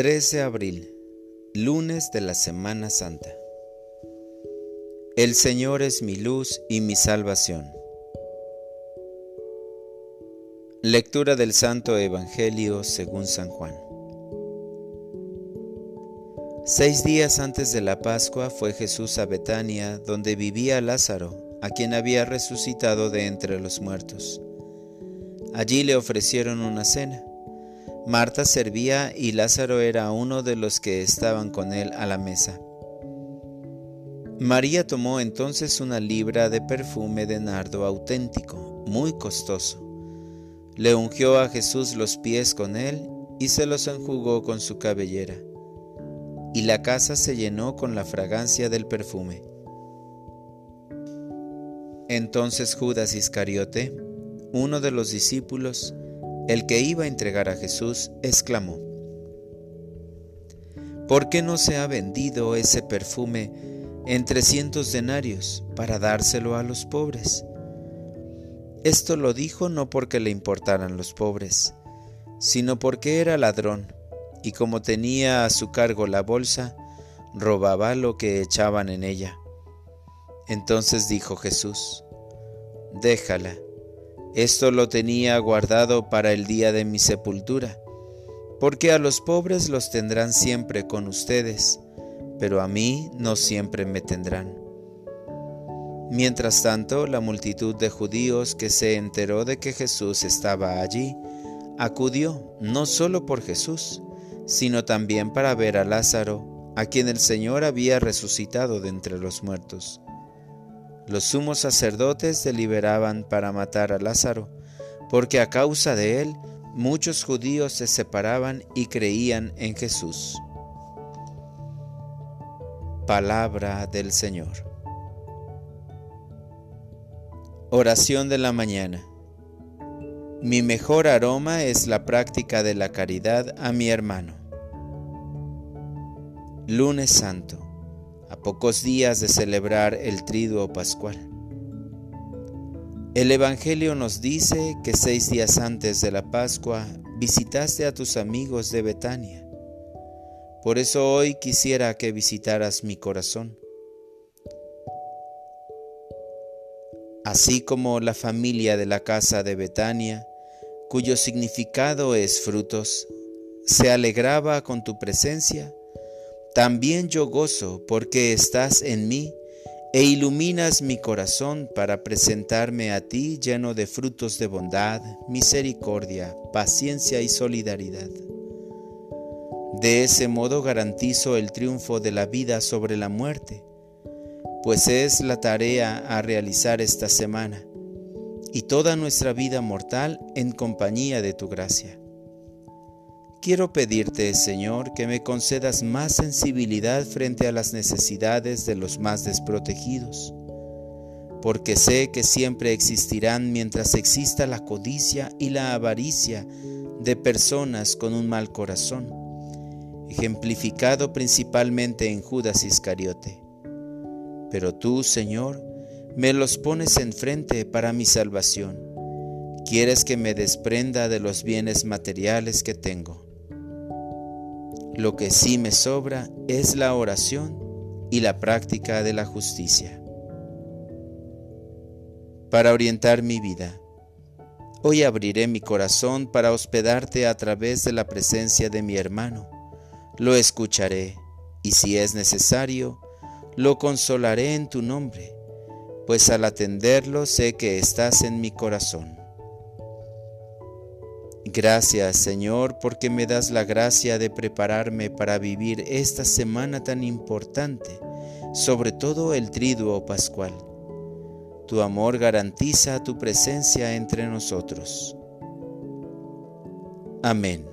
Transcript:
13 de abril, lunes de la Semana Santa. El Señor es mi luz y mi salvación. Lectura del Santo Evangelio según San Juan. Seis días antes de la Pascua fue Jesús a Betania, donde vivía Lázaro, a quien había resucitado de entre los muertos. Allí le ofrecieron una cena. Marta servía y Lázaro era uno de los que estaban con él a la mesa. María tomó entonces una libra de perfume de nardo auténtico, muy costoso. Le ungió a Jesús los pies con él y se los enjugó con su cabellera. Y la casa se llenó con la fragancia del perfume. Entonces Judas Iscariote, uno de los discípulos, el que iba a entregar a Jesús, exclamó, ¿por qué no se ha vendido ese perfume en trescientos denarios para dárselo a los pobres? Esto lo dijo no porque le importaran los pobres, sino porque era ladrón, y como tenía a su cargo la bolsa, robaba lo que echaban en ella. Entonces dijo Jesús, déjala esto lo tenía guardado para el día de mi sepultura, porque a los pobres los tendrán siempre con ustedes, pero a mí no siempre me tendrán. Mientras tanto, la multitud de judíos que se enteró de que Jesús estaba allí, acudió no solo por Jesús, sino también para ver a Lázaro, a quien el Señor había resucitado de entre los muertos. Los sumos sacerdotes deliberaban para matar a Lázaro, porque a causa de él muchos judíos se separaban y creían en Jesús. Palabra del Señor. Oración de la mañana. Mi mejor aroma es la práctica de la caridad a mi hermano. Lunes Santo a pocos días de celebrar el triduo pascual. El Evangelio nos dice que seis días antes de la Pascua visitaste a tus amigos de Betania. Por eso hoy quisiera que visitaras mi corazón. Así como la familia de la casa de Betania, cuyo significado es frutos, se alegraba con tu presencia, también yo gozo porque estás en mí e iluminas mi corazón para presentarme a ti lleno de frutos de bondad, misericordia, paciencia y solidaridad. De ese modo garantizo el triunfo de la vida sobre la muerte, pues es la tarea a realizar esta semana y toda nuestra vida mortal en compañía de tu gracia. Quiero pedirte, Señor, que me concedas más sensibilidad frente a las necesidades de los más desprotegidos, porque sé que siempre existirán mientras exista la codicia y la avaricia de personas con un mal corazón, ejemplificado principalmente en Judas Iscariote. Pero tú, Señor, me los pones enfrente para mi salvación. Quieres que me desprenda de los bienes materiales que tengo lo que sí me sobra es la oración y la práctica de la justicia. Para orientar mi vida, hoy abriré mi corazón para hospedarte a través de la presencia de mi hermano. Lo escucharé y si es necesario, lo consolaré en tu nombre, pues al atenderlo sé que estás en mi corazón. Gracias Señor porque me das la gracia de prepararme para vivir esta semana tan importante, sobre todo el triduo pascual. Tu amor garantiza tu presencia entre nosotros. Amén.